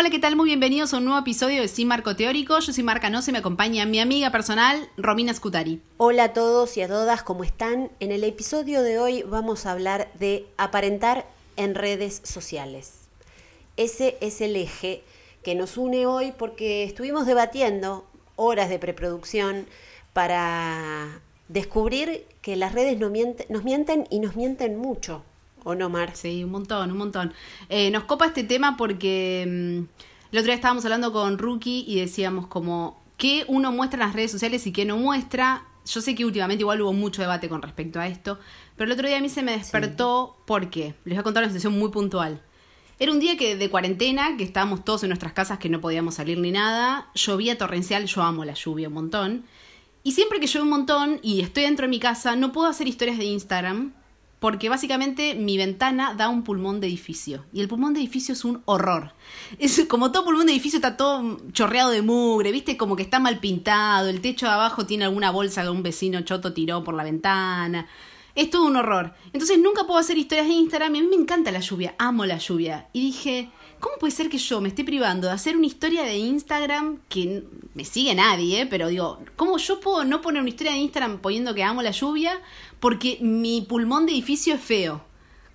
Hola, ¿qué tal? Muy bienvenidos a un nuevo episodio de Sin Marco Teórico. Yo soy Marca No, se me acompaña mi amiga personal, Romina Scutari. Hola a todos y a todas, ¿cómo están? En el episodio de hoy vamos a hablar de aparentar en redes sociales. Ese es el eje que nos une hoy porque estuvimos debatiendo horas de preproducción para descubrir que las redes nos mienten, nos mienten y nos mienten mucho. ¿O no, Mar? Sí, un montón, un montón. Eh, nos copa este tema porque mm, el otro día estábamos hablando con Rookie y decíamos como qué uno muestra en las redes sociales y qué no muestra. Yo sé que últimamente igual hubo mucho debate con respecto a esto, pero el otro día a mí se me despertó porque, les voy a contar una situación muy puntual. Era un día que de cuarentena, que estábamos todos en nuestras casas, que no podíamos salir ni nada, llovía torrencial, yo amo la lluvia un montón. Y siempre que llueve un montón y estoy dentro de mi casa, no puedo hacer historias de Instagram porque básicamente mi ventana da un pulmón de edificio. Y el pulmón de edificio es un horror. Es como todo pulmón de edificio está todo chorreado de mugre, viste, como que está mal pintado, el techo de abajo tiene alguna bolsa que un vecino choto tiró por la ventana. Es todo un horror. Entonces nunca puedo hacer historias de Instagram y a mí me encanta la lluvia, amo la lluvia. Y dije, ¿cómo puede ser que yo me esté privando de hacer una historia de Instagram que me sigue nadie, pero digo, ¿cómo yo puedo no poner una historia de Instagram poniendo que amo la lluvia? Porque mi pulmón de edificio es feo.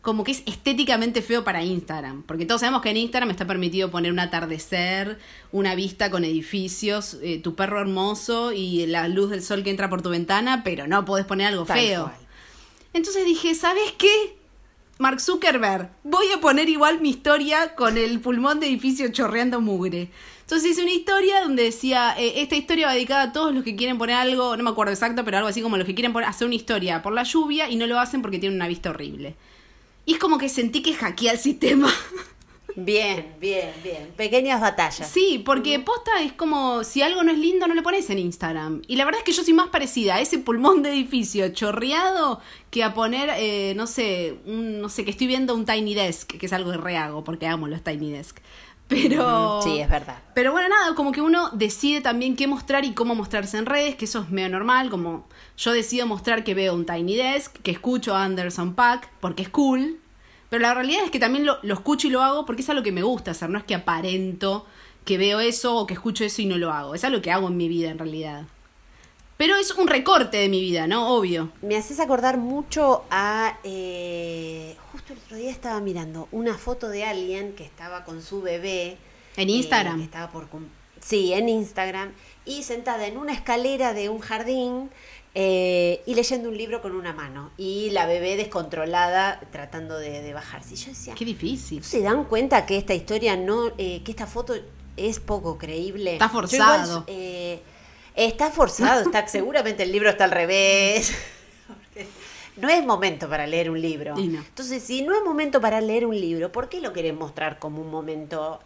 Como que es estéticamente feo para Instagram. Porque todos sabemos que en Instagram está permitido poner un atardecer, una vista con edificios, eh, tu perro hermoso y la luz del sol que entra por tu ventana, pero no podés poner algo feo. Entonces dije, ¿sabes qué? Mark Zuckerberg, voy a poner igual mi historia con el pulmón de edificio chorreando mugre. Entonces hice una historia donde decía, eh, esta historia va dedicada a todos los que quieren poner algo, no me acuerdo exacto, pero algo así como los que quieren poner, hacer una historia por la lluvia y no lo hacen porque tienen una vista horrible. Y es como que sentí que hackeé el sistema. Bien, bien, bien. Pequeñas batallas. Sí, porque posta es como si algo no es lindo, no lo pones en Instagram. Y la verdad es que yo soy más parecida a ese pulmón de edificio chorreado que a poner, eh, no sé, un, no sé, que estoy viendo un Tiny Desk, que es algo que rehago porque amo los Tiny Desk. Pero. Sí, es verdad. Pero bueno, nada, como que uno decide también qué mostrar y cómo mostrarse en redes, que eso es medio normal. Como yo decido mostrar que veo un Tiny Desk, que escucho a Anderson Pack, porque es cool. Pero la realidad es que también lo, lo escucho y lo hago porque es algo que me gusta hacer. No es que aparento que veo eso o que escucho eso y no lo hago. Es algo que hago en mi vida en realidad. Pero es un recorte de mi vida, ¿no? Obvio. Me haces acordar mucho a... eh, justo el otro día estaba mirando una foto de alguien que estaba con su bebé. En eh, Instagram. que estaba por sí, en Instagram. Y sentada en una escalera de un jardín eh, y leyendo un libro con una mano. Y la bebé descontrolada tratando de, de bajarse. Y yo decía, Qué difícil. ¿no se dan cuenta que esta historia no... eh, que esta foto es poco creíble? Está igual, forzado. eh, está forzado, está, seguramente el libro está al revés. No es momento para leer un libro. No. Entonces, si no es momento para leer un libro, ¿por qué lo querés mostrar como un momento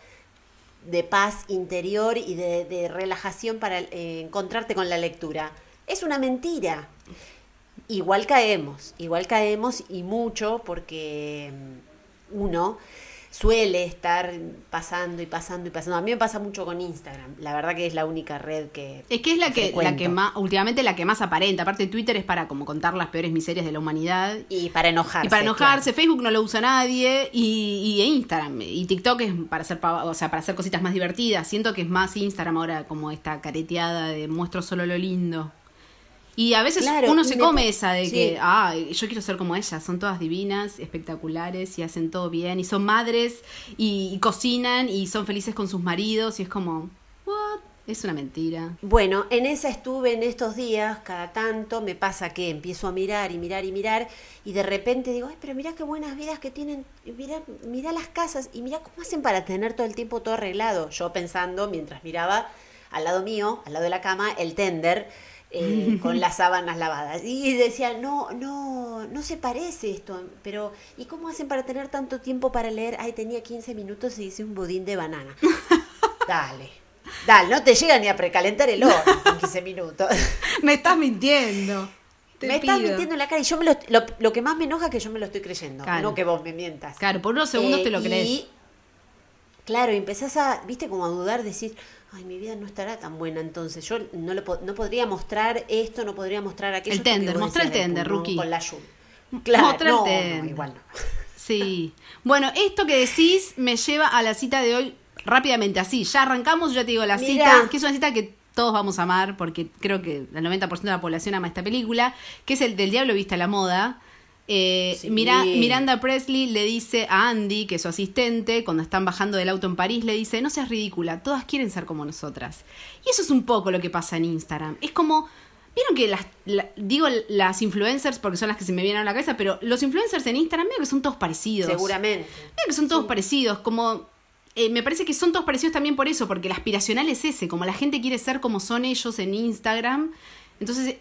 de paz interior y de, de relajación para eh, encontrarte con la lectura? Es una mentira. Igual caemos, igual caemos y mucho porque mm, uno suele estar pasando y pasando y pasando. A mí me pasa mucho con Instagram. La verdad que es la única red que... Es que es la que, la que más, últimamente la que más aparenta. Aparte Twitter es para como contar las peores miserias de la humanidad. Y para enojarse. Y para enojarse, Facebook no lo usa nadie y, y Instagram y TikTok es para hacer o sea, para hacer cositas más divertidas. Siento que es más Instagram ahora como esta careteada de muestro solo lo lindo. Y a veces Claro, uno se me come esa de sí. que, ah, yo quiero ser como ellas, son todas divinas, espectaculares y hacen todo bien y son madres y, y cocinan y son felices con sus maridos y es como, what? Es una mentira. Bueno, en esa estuve en estos días, cada tanto me pasa que empiezo a mirar y mirar y mirar y de repente digo, ay, pero mira qué buenas vidas que tienen, y mira, mira las casas y mira cómo hacen para tener todo el tiempo todo arreglado. Yo pensando, mientras miraba al lado mío, al lado de la cama, el tender eh, con las sábanas lavadas. Y decía, no, no, no se parece esto, pero ¿y cómo hacen para tener tanto tiempo para leer? Ay, tenía 15 minutos y hice un budín de banana. Dale. Dale, no te llega ni a precalentar el horno en 15 minutos. Me estás mintiendo. Te me estás mintiendo en la cara y yo me lo, lo, lo que más me enoja es que yo me lo estoy creyendo, Claro. no que vos me mientas. Claro, por unos segundos Eh, te lo crees. Y, claro, y empezás a, viste, como a dudar, decir, ay, mi vida no estará tan buena entonces. Yo no, lo, po- no podría mostrar esto, no podría mostrar aquello. El tender, mostrá el tender, pulmón Rookie. Con la lluvia. Claro, Mostrar el no, no, igual no. Sí. Bueno, esto que decís me lleva a la cita de hoy rápidamente, así. Ya arrancamos, ya te digo la Mirá. cita, que es una cita que todos vamos a amar, porque creo que el 90% de la población ama esta película, que es el del Diablo Vista a la Moda. Eh, Sí. Mira- Miranda Presley le dice a Andy, que es su asistente, cuando están bajando del auto en París, le dice, no seas ridícula, todas quieren ser como nosotras. Y eso es un poco lo que pasa en Instagram. Es como, vieron que las, la- digo las influencers porque son las que se me vienen a la cabeza, pero los influencers en Instagram veo que son todos parecidos. Seguramente. Veo que son todos parecidos, como... eh, me parece que son todos parecidos también por eso, porque el aspiracional es ese, como la gente quiere ser como son ellos en Instagram, entonces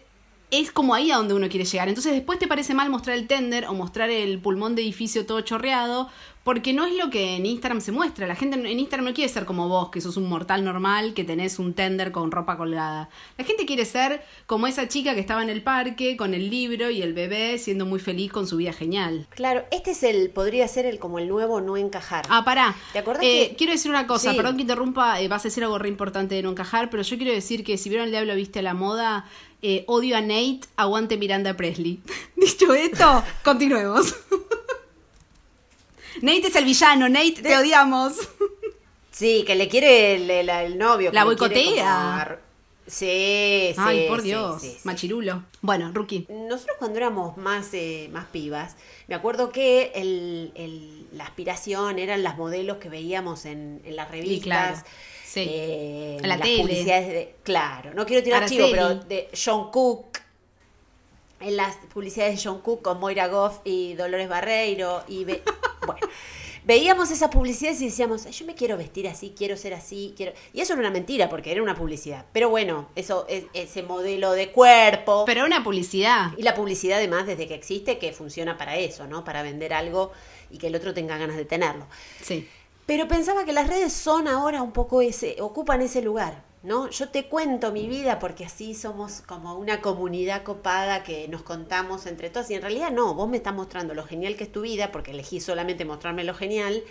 es como ahí a donde uno quiere llegar. Entonces después te parece mal mostrar el tender o mostrar el pulmón de edificio todo chorreado, porque no es lo que en Instagram se muestra. La gente en Instagram no quiere ser como vos, que sos un mortal normal, que tenés un tender con ropa colgada. La gente quiere ser como esa chica que estaba en el parque con el libro y el bebé siendo muy feliz con su vida genial. Claro, este es el, podría ser el como el nuevo no encajar. Ah, pará. ¿Te acordás Eh, que- Quiero decir una cosa, Sí. perdón que interrumpa, eh, vas a decir algo re importante de no encajar, pero yo quiero decir que si vieron el diablo viste a la moda, eh, odio a Nate, aguante Miranda Presley. Dicho esto, continuemos. Nate es el villano, Nate, te odiamos. Sí, que le quiere el, el- el novio. La boicotea. Sí, sí. Ay, por Dios, sí, sí. machirulo. Bueno, Rookie. Nosotros cuando éramos más, eh, más pibas, me acuerdo que el, el- la aspiración eran las modelos que veíamos en, en las revistas. claro, sí. eh, la las tele. publicidades de, claro, no quiero tirar Araceli. chivo, pero de John Cook, en las publicidades de John Cook con Moira Goff y Dolores Barreiro y bueno, veíamos esas publicidades y decíamos, "Ay, yo me quiero vestir así, quiero ser así, quiero y eso era una mentira porque era una publicidad. Pero bueno, eso es ese modelo de cuerpo Pero una publicidad. y la publicidad además desde que existe que funciona para eso, ¿no? Para vender algo y que el otro tenga ganas de tenerlo. Sí. Pero pensaba que las redes son ahora un poco ese, ocupan ese lugar, ¿no? Yo te cuento mi vida porque así somos como una comunidad copada que nos contamos entre todos y en realidad no, vos me estás mostrando lo genial que es tu vida porque elegí solamente mostrarme lo genial,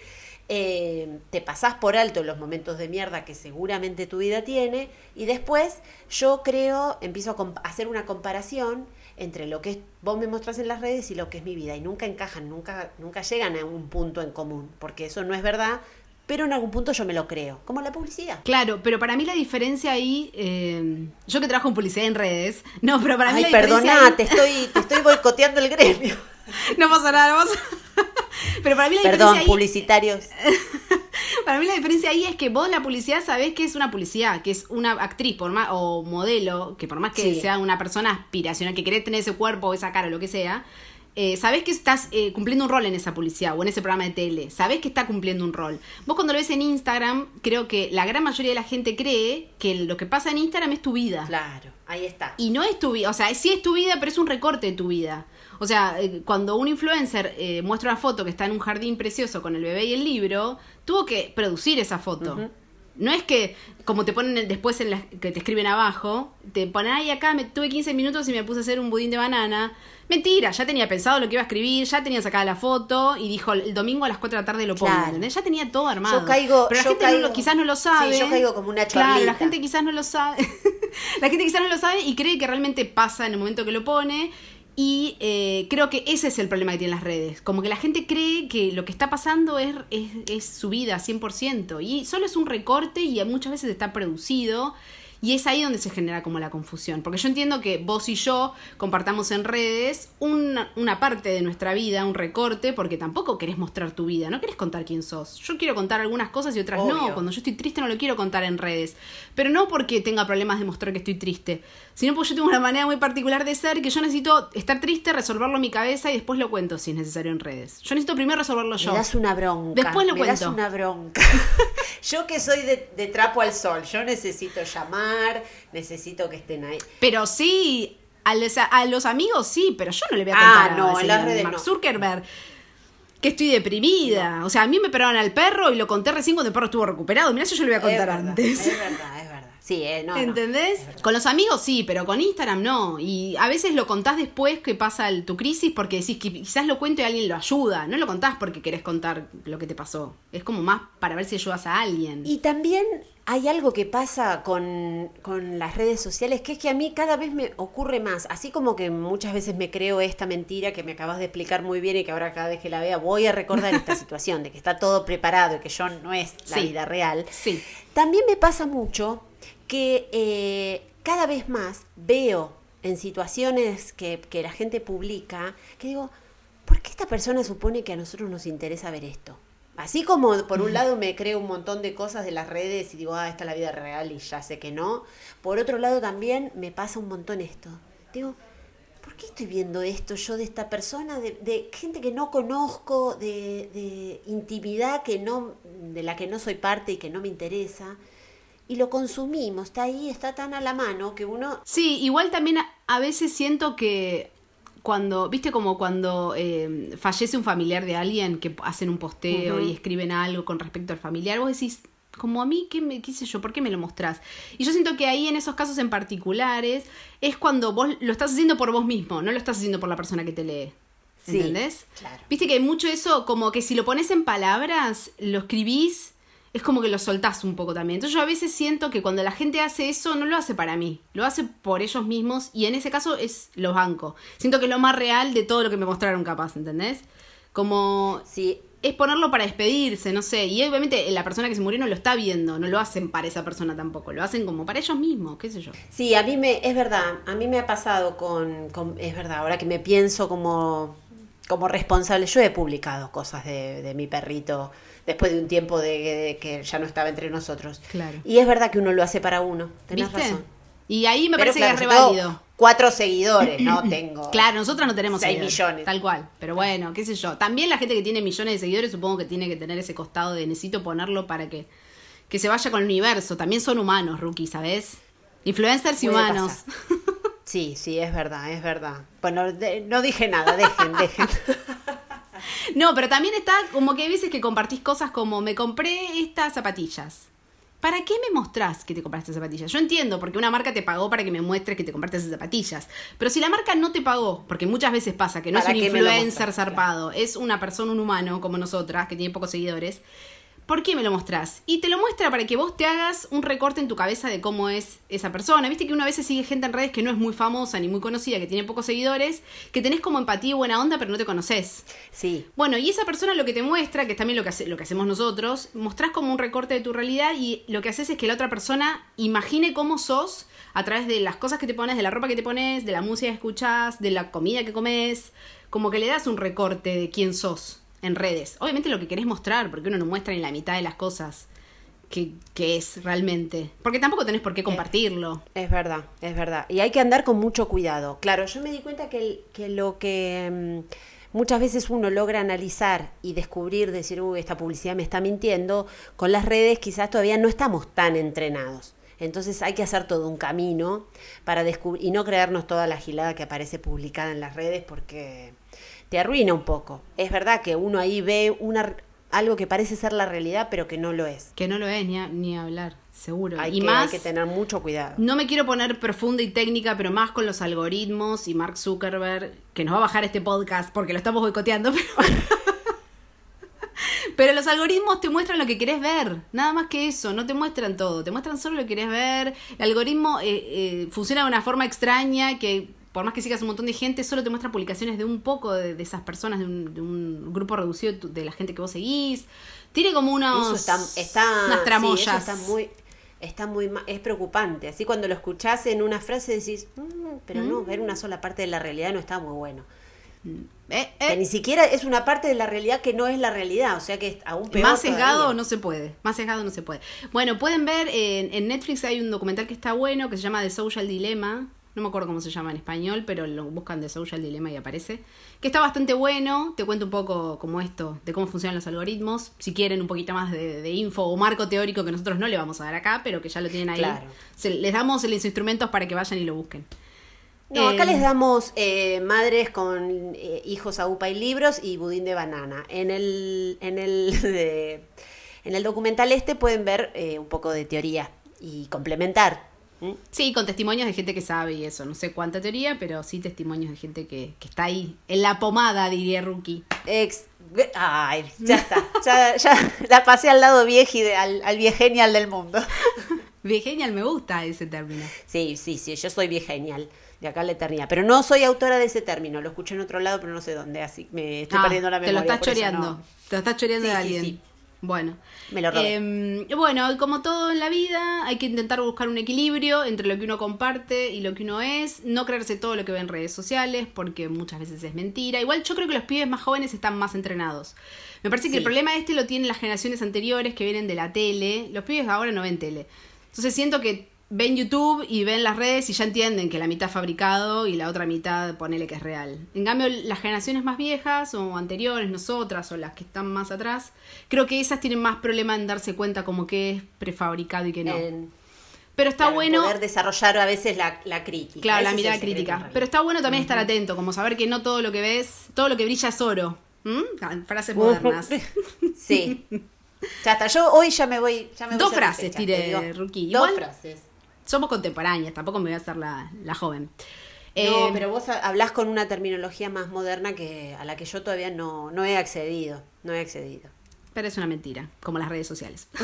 eh, te pasás por alto los momentos de mierda que seguramente tu vida tiene y después yo creo, empiezo a hacer una comparación entre lo que vos me mostrás en las redes y lo que es mi vida y nunca encajan, nunca, nunca llegan a un punto en común, porque eso no es verdad, pero en algún punto yo me lo creo, como la publicidad. Claro, pero para mí la diferencia ahí, eh, yo que trabajo en publicidad en redes, no, pero para mí Ay, diferencia perdona, ahí- te estoy, te estoy boicoteando el gremio. no pasa nada, no pasa- Pero para mí la Perdón, diferencia ahí, publicitarios. para mí la diferencia ahí es que vos la publicidad sabés que es una publicidad, que es una actriz por más o modelo, que por más que Sí. sea una persona aspiracional que querés tener ese cuerpo o esa cara o lo que sea, eh, sabés que estás eh, cumpliendo un rol en esa publicidad o en ese programa de tele, sabés que está cumpliendo un rol. Vos cuando lo ves en Instagram, creo que la gran mayoría de la gente cree que lo que pasa en Instagram es tu vida. Claro, ahí está. Y no es tu vida, o sea, sí es tu vida, pero es un recorte de tu vida. O sea, eh, cuando un influencer eh, muestra una foto que está en un jardín precioso con el bebé y el libro, tuvo que producir esa foto. No es que, como te ponen después en las que te escriben abajo, te ponen, ay, acá me tuve 15 minutos y me puse a hacer un budín de banana. Mentira, ya tenía pensado lo que iba a escribir, ya tenía sacada la foto y dijo, el domingo a las 4 de la tarde lo pongo. Ya tenía todo armado. Yo caigo- Pero la yo gente no lo- quizás no lo sabe. Sí, yo caigo como una Claro, la chorlita. gente quizás no lo sabe. la gente quizás no lo sabe y cree que realmente pasa en el momento que lo pone. Y eh, creo que ese es el problema que tienen las redes. Como que la gente cree que lo que está pasando es, es, es su vida 100%. Y solo es un recorte y muchas veces está producido. Y es ahí donde se genera como la confusión. Porque yo entiendo que vos y yo compartamos en redes una, una parte de nuestra vida, un recorte, porque tampoco querés mostrar tu vida, no querés contar quién sos. Yo quiero contar algunas cosas y otras no. Cuando yo estoy triste no lo quiero contar en redes. Pero no porque tenga problemas de mostrar que estoy triste, sino porque yo tengo una manera muy particular de ser que yo necesito estar triste, resolverlo en mi cabeza y después lo cuento si es necesario en redes. Yo necesito primero resolverlo yo. Me das una bronca. Después lo me das cuento. una bronca. yo que soy de, de trapo al sol, yo necesito llamar, necesito que estén ahí. Pero sí, a los, a los amigos sí, pero yo no le voy a Ah, contar no, a en las redes Mark no. Zuckerberg que estoy deprimida. O sea, a mí me operaron al perro y lo conté recién cuando el perro estuvo recuperado. Mirá, eso yo lo voy a contar es verdad, antes. Es verdad, es verdad. Sí, eh, no, no. ¿Entendés? Con los amigos sí, pero con Instagram no. Y a veces lo contás después que pasa el- tu crisis porque decís que quizás lo cuento y alguien lo ayuda. No lo contás porque querés contar lo que te pasó. Es como más para ver si ayudas a alguien. Y también hay algo que pasa con, con las redes sociales, que es que a mí cada vez me ocurre más, así como que muchas veces me creo esta mentira que me acabas de explicar muy bien y que ahora cada vez que la vea voy a recordar esta situación de que está todo preparado y que yo no es la Sí. vida real. Sí. También me pasa mucho que eh, cada vez más veo en situaciones que, que la gente publica que digo, ¿por qué esta persona supone que a nosotros nos interesa ver esto? Así como por un lado me creo un montón de cosas de las redes y digo, ah, esta es la vida real y ya sé que no. Por otro lado también me pasa un montón esto. Digo, ¿por qué estoy viendo esto yo de esta persona, de, de gente que no conozco, de, de intimidad que no, de la que no soy parte y que no me interesa? Y lo consumimos, está ahí, está tan a la mano que uno... Sí, igual también a, a veces siento que cuando, viste como cuando eh, fallece un familiar de alguien que hacen un posteo y escriben algo con respecto al familiar, vos decís, como a mí, ¿qué, me, qué sé yo? ¿Por qué me lo mostrás? Y yo siento que ahí en esos casos en particulares es cuando vos lo estás haciendo por vos mismo, no lo estás haciendo por la persona que te lee. Sí, ¿Entendés? claro. Viste que hay mucho eso, como que si lo pones en palabras, lo escribís, es como que lo soltás un poco también. Entonces yo a veces siento que cuando la gente hace eso, no lo hace para mí, lo hace por ellos mismos y en ese caso es los banco. Siento que es lo más real de todo lo que me mostraron capaz, ¿entendés? Como Sí, es ponerlo para despedirse, no sé. Y obviamente la persona que se murió no lo está viendo, no lo hacen para esa persona tampoco, lo hacen como para ellos mismos, qué sé yo. Sí, a mí me, es verdad, a mí me ha pasado con, con- es verdad, ahora que me pienso como, como responsable, yo he publicado cosas de, de mi perrito después de un tiempo de, de que ya no estaba entre nosotros. Claro. Y es verdad que uno lo hace para uno, tenés ¿Viste? razón. Y ahí me Pero parece claro, que es reválido. Cuatro seguidores, no tengo. Claro, nosotras no tenemos Seis millones. Tal cual. Pero bueno, qué sé yo. También la gente que tiene millones de seguidores supongo que tiene que tener ese costado de necesito ponerlo para que, que se vaya con el universo. También son humanos, Rookie, ¿sabes? Influencers y humanos. Sí, sí, es verdad, es verdad. Bueno, de- no dije nada, dejen, dejen. No, pero también está como que hay veces que compartís cosas como me compré estas zapatillas. ¿Para qué me mostrás que te compraste zapatillas? Yo entiendo, porque una marca te pagó para que me muestres que te compraste esas zapatillas. Pero si la marca no te pagó, porque muchas veces pasa que no es ¿Para un influencer zarpado, es una persona, un humano como nosotras, que tiene pocos seguidores, ¿por qué me lo mostrás? Y te lo muestra para que vos te hagas un recorte en tu cabeza de cómo es esa persona. Viste que una vez sigue gente en redes que no es muy famosa ni muy conocida, que tiene pocos seguidores, que tenés como empatía y buena onda, pero no te conoces. Sí, Bueno, y esa persona lo que te muestra, que es también lo que, hace- lo que hacemos nosotros, mostrás como un recorte de tu realidad y lo que haces es que la otra persona imagine cómo sos a través de las cosas que te pones, de la ropa que te pones, de la música que escuchás, de la comida que comes, como que le das un recorte de quién sos en redes. Obviamente lo que querés mostrar, porque uno no muestra ni la mitad de las cosas que, que es realmente. Porque tampoco tenés por qué compartirlo. Es verdad, es verdad. Y hay que andar con mucho cuidado. Claro, yo me di cuenta que, el- que lo que mm, muchas veces uno logra analizar y descubrir, decir, uy, esta publicidad me está mintiendo, con las redes quizás todavía no estamos tan entrenados. Entonces hay que hacer todo un camino para descubrir y no creernos toda la gilada que aparece publicada en las redes porque te arruina un poco. Es verdad que uno ahí ve una, algo que parece ser la realidad, pero que no lo es. Que no lo es ni, a- ni hablar, seguro. Hay, y que, más, hay que tener mucho cuidado. No me quiero poner profunda y técnica, pero más con los algoritmos y Mark Zuckerberg, que nos va a bajar este podcast porque lo estamos boicoteando. Pero, pero los algoritmos te muestran lo que querés ver, nada más que eso, no te muestran todo, te muestran solo lo que querés ver. El algoritmo eh, eh, funciona de una forma extraña que por más que sigas un montón de gente, solo te muestra publicaciones de un poco de, de esas personas, de un, de un grupo reducido de, la gente que vos seguís. Tiene como unos, está, está unas sí, tramoyas. eso está muy, está muy, ma- es preocupante. Así cuando lo escuchás en una frase decís, "Mm, pero no, ver una sola parte de la realidad no está muy bueno. Eh, Que eh, ni siquiera es una parte de la realidad que no es la realidad, o sea que es aún peor. Más sesgado todavía. no se puede. Más sesgado no se puede. Bueno, pueden ver en, en Netflix hay un documental que está bueno que se llama The Social Dilemma. No me acuerdo cómo se llama en español, pero lo buscan The Social Dilemma y aparece. Que está bastante bueno. Te cuento un poco como esto, de cómo funcionan los algoritmos. Si quieren un poquito más de, de info o marco teórico que nosotros no le vamos a dar acá, pero que ya lo tienen ahí. Claro. Se- les damos los instrumentos para que vayan y lo busquen. No, acá Eh, les damos eh, madres con eh, hijos a upa y libros y budín de banana. En el, en el, de- en el documental este pueden ver un poco de teoría y complementar. ¿Mm? Sí, con testimonios de gente que sabe y eso. No sé cuánta teoría, pero sí testimonios de gente que, que está ahí, en la pomada, diría Rookie. Ex- Ay, ya está. Ya, ya la pasé al lado vieji, de- al, al viegenial del mundo. Genial, me gusta ese término. Sí, sí, sí, yo soy viegenial. De acá a la eternidad. Pero no soy autora de ese término. Lo escuché en otro lado, pero no sé dónde. Así me estoy Ah, perdiendo la Te memoria. lo estás choreando. no. Te lo estás choreando Sí, de sí, alguien. sí. Bueno. Me lo. Em, bueno, como todo en la vida, hay que intentar buscar un equilibrio entre lo que uno comparte y lo que uno es. No creerse todo lo que ve en redes sociales, porque muchas veces es mentira. Igual yo creo que los pibes más jóvenes están más entrenados. Me parece que el problema este lo tienen las generaciones anteriores que vienen de la tele. Los pibes ahora no ven tele. Entonces siento que ven YouTube y ven las redes y ya entienden que la mitad fabricado y la otra mitad ponele que es real. En cambio, las generaciones más viejas o anteriores, nosotras o las que están más atrás, creo que esas tienen más problema en darse cuenta como que es prefabricado y que no. Pero está claro, bueno, Poder desarrollar a veces la, la crítica. claro, la mirada crítica. Pero está bueno también estar atento, como saber que no todo lo que ves, todo lo que brilla es oro. ¿Mm? Frases modernas. Sí. Ya está. Yo hoy ya me voy. Ya me voy Dos frases tiré. Rookie. Dos frases. Somos contemporáneas, tampoco me voy a hacer la, la joven. No, Eh, pero vos ha- hablás con una terminología más moderna que a la que yo todavía no, no he accedido. No he accedido. Pero es una mentira, como las redes sociales.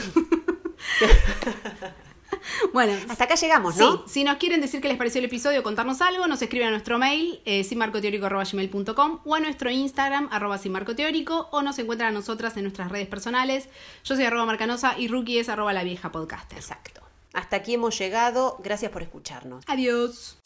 bueno, Hasta acá llegamos, ¿no? sí, si nos quieren decir qué les pareció el episodio, contarnos algo, nos escriben a nuestro mail, eh, sinmarcoteórico.gmail.com o a nuestro Instagram, arroba sinmarcoteórico, o nos encuentran a nosotras en nuestras redes personales. Yo soy arroba marcanosa y Rookie es arroba la vieja podcaster. Exacto. Hasta aquí hemos llegado. Gracias por escucharnos. Adiós.